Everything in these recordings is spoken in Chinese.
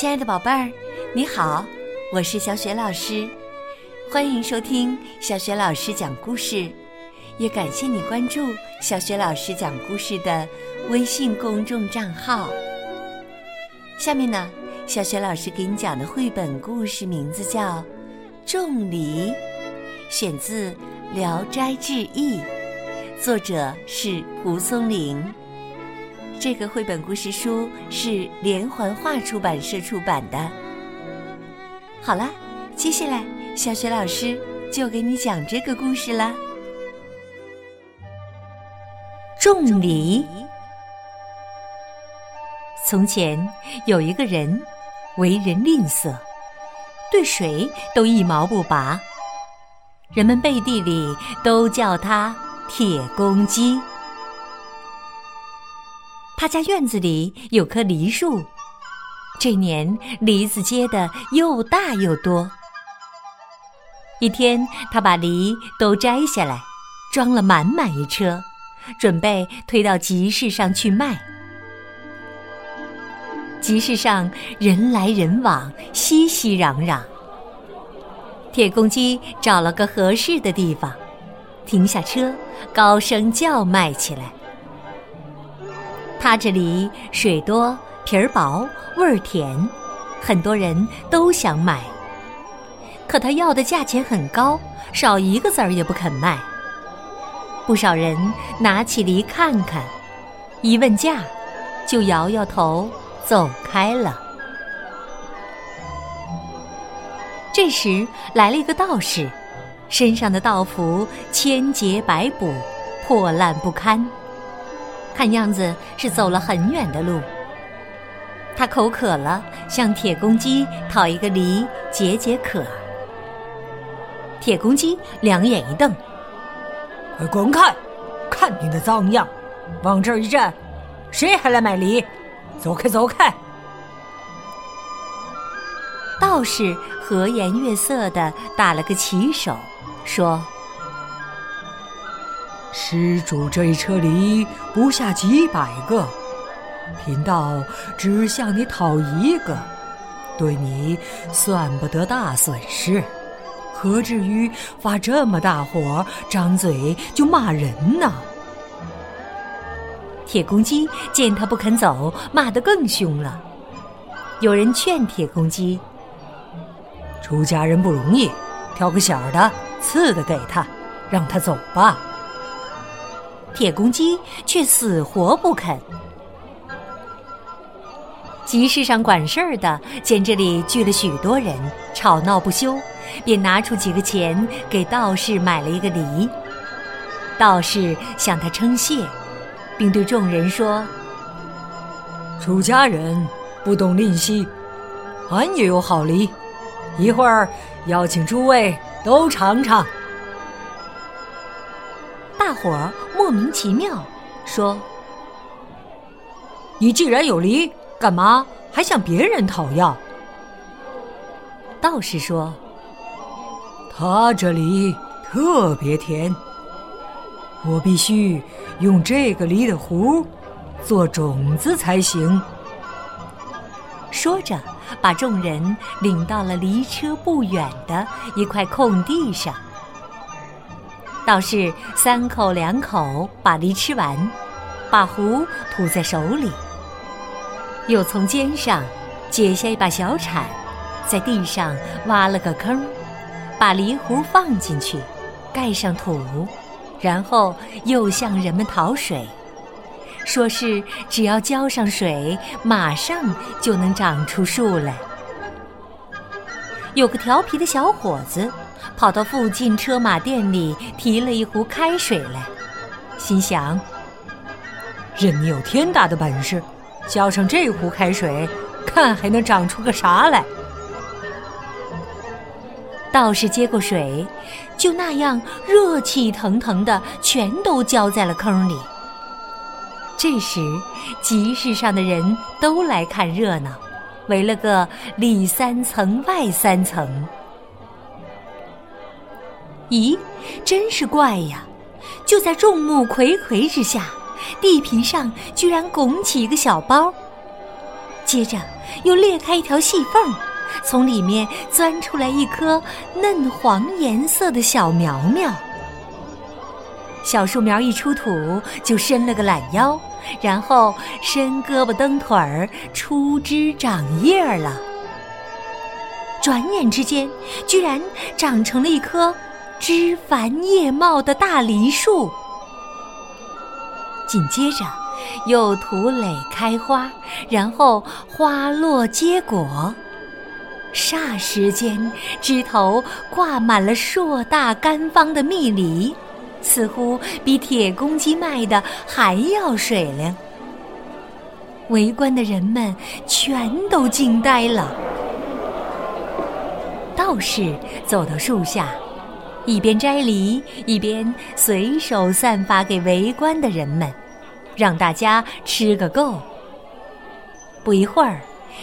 亲爱的宝贝儿，你好，我是小雪老师，欢迎收听小雪老师讲故事，也感谢你关注小雪老师讲故事的微信公众账号。下面呢，小雪老师给你讲的绘本故事名字叫《种梨》，选自《聊斋志异》，作者是蒲松龄。这个绘本故事书是连环画出版社出版的。好了，接下来小雪老师就给你讲这个故事啦。种梨。从前有一个人，为人吝啬，对谁都一毛不拔，人们背地里都叫他铁公鸡。他家院子里有棵梨树，这年梨子结的又大又多。一天，他把梨都摘下来，装了满满一车，准备推到集市上去卖。集市上人来人往，熙熙攘攘。铁公鸡找了个合适的地方，停下车，高声叫卖起来。他这里水多皮儿薄味儿甜，很多人都想买。可他要的价钱很高，少一个子儿也不肯卖。不少人拿起梨看看，一问价，就摇摇头走开了。这时来了一个道士，身上的道服千劫百补，破烂不堪。看样子是走了很远的路。他口渴了，向铁公鸡讨一个梨解解渴。铁公鸡两眼一瞪：“快滚开！看你的脏样，往这儿一站，谁还来买梨？走开，走开！”道士和颜悦色的打了个旗手，说。施主这一车梨不下几百个，贫道只向你讨一个，对你算不得大损失，何至于发这么大火，张嘴就骂人呢？铁公鸡见他不肯走，骂得更凶了。有人劝铁公鸡：“出家人不容易，挑个小的、次的给他，让他走吧。”铁公鸡却死活不肯。集市上管事儿的见这里聚了许多人，吵闹不休，便拿出几个钱给道士买了一个梨。道士向他称谢，并对众人说：“出家人不懂吝惜，俺也有好梨，一会儿邀请诸位都尝尝。”伙儿莫名其妙，说：“你既然有梨，干嘛还向别人讨要？”道士说：“他这梨特别甜，我必须用这个梨的核做种子才行。”说着，把众人领到了离车不远的一块空地上。道士三口两口把梨吃完，把核吐在手里，又从肩上解下一把小铲，在地上挖了个坑，把梨核放进去，盖上土，然后又向人们讨水，说是只要浇上水，马上就能长出树来。有个调皮的小伙子。跑到附近车马店里提了一壶开水来，心想：任你有天大的本事，浇上这壶开水，看还能长出个啥来。道士接过水，就那样热气腾腾的，全都浇在了坑里。这时，集市上的人都来看热闹，围了个里三层外三层。咦，真是怪呀！就在众目睽睽之下，地皮上居然拱起一个小包。接着又裂开一条细缝，从里面钻出来一颗嫩黄颜色的小苗苗。小树苗一出土就伸了个懒腰，然后伸胳膊蹬腿儿，出枝长叶了。转眼之间，居然长成了一棵枝繁叶茂的大梨树。紧接着，又土蕾开花，然后花落结果。霎时间，枝头挂满了硕大干方的蜜梨。似乎比铁公鸡卖的还要水灵。围观的人们全都惊呆了。道士走到树下，一边摘梨，一边随手散发给围观的人们，让大家吃个够。不一会儿，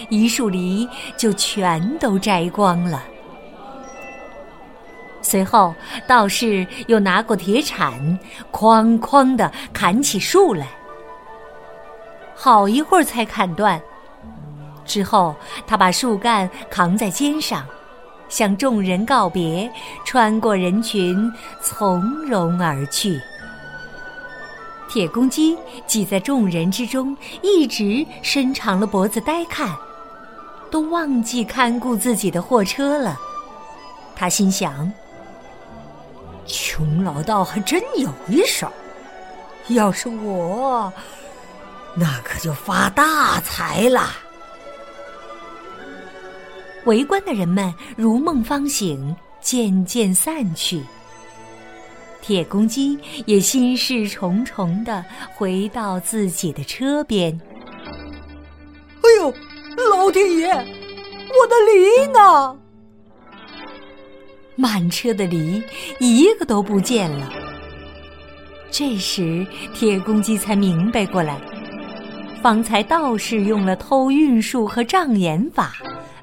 一树梨就全都摘光了。随后，道士又拿过铁铲，哐哐地砍起树来。好一会儿才砍断，之后他把树干扛在肩上，向众人告别，穿过人群，从容而去。铁公鸡挤在众人之中，一直伸长了脖子呆看，都忘记看顾自己的货车了。他心想。穷老道还真有一手，要是我，那可就发大财了。围观的人们如梦方醒，渐渐散去。铁公鸡也心事重重的回到自己的车边。哎呦，老天爷，我的梨呢？满车的梨，一个都不见了。这时，铁公鸡才明白过来，方才道士用了偷运术和障眼法，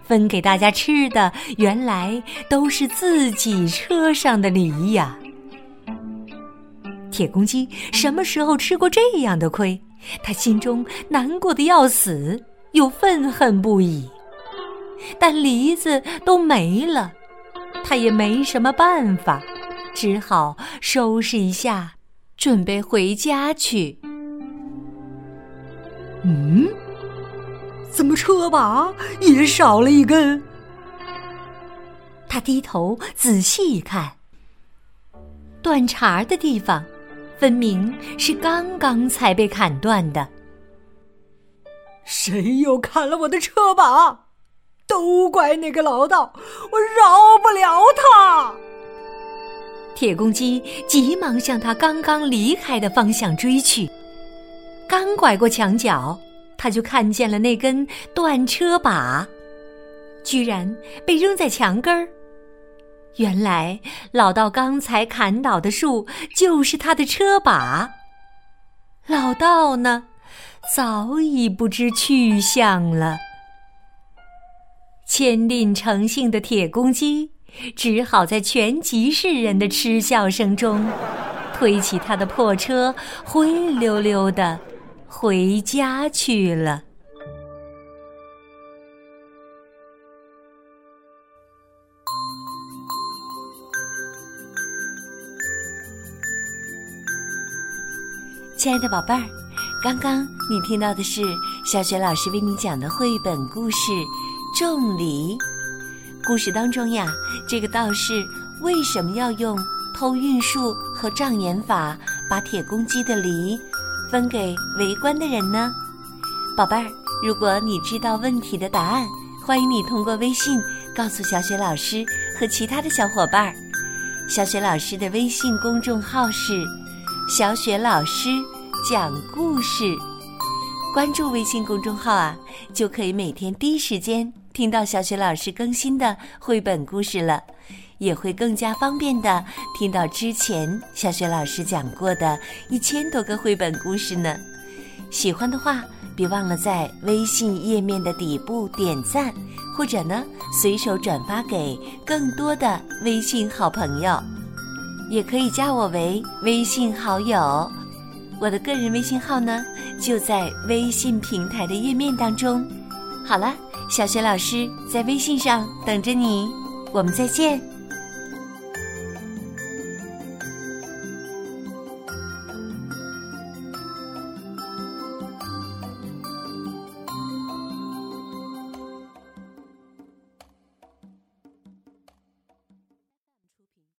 分给大家吃的，原来都是自己车上的梨呀。铁公鸡什么时候吃过这样的亏？他心中难过的要死，又愤恨不已。但梨子都没了。他也没什么办法，只好收拾一下，准备回家去。嗯，怎么车把也少了一根？他低头仔细一看，断茬的地方，分明是刚刚才被砍断的。谁又砍了我的车把？都怪那个老道，我饶不了他！铁公鸡急忙向他刚刚离开的方向追去，刚拐过墙角，他就看见了那根断车把，居然被扔在墙根儿。原来老道刚才砍倒的树就是他的车把，老道呢，早已不知去向了。谦吝诚信的铁公鸡，只好在全集市人的嗤笑声中，推起他的破车，灰溜溜的回家去了。亲爱的宝贝儿，刚刚你听到的是小雪老师为你讲的绘本故事。种梨，故事当中呀，这个道士为什么要用偷运术和障眼法把铁公鸡的梨分给围观的人呢？宝贝儿，如果你知道问题的答案，欢迎你通过微信告诉小雪老师和其他的小伙伴儿。小雪老师的微信公众号是“小雪老师讲故事”，关注微信公众号啊，就可以每天第一时间。听到小雪老师更新的绘本故事了，也会更加方便的听到之前小雪老师讲过的一千多个绘本故事呢。喜欢的话，别忘了在微信页面的底部点赞，或者呢随手转发给更多的微信好朋友。也可以加我为微信好友，我的个人微信号呢就在微信平台的页面当中。好了，小雪老师在微信上等着你，我们再见。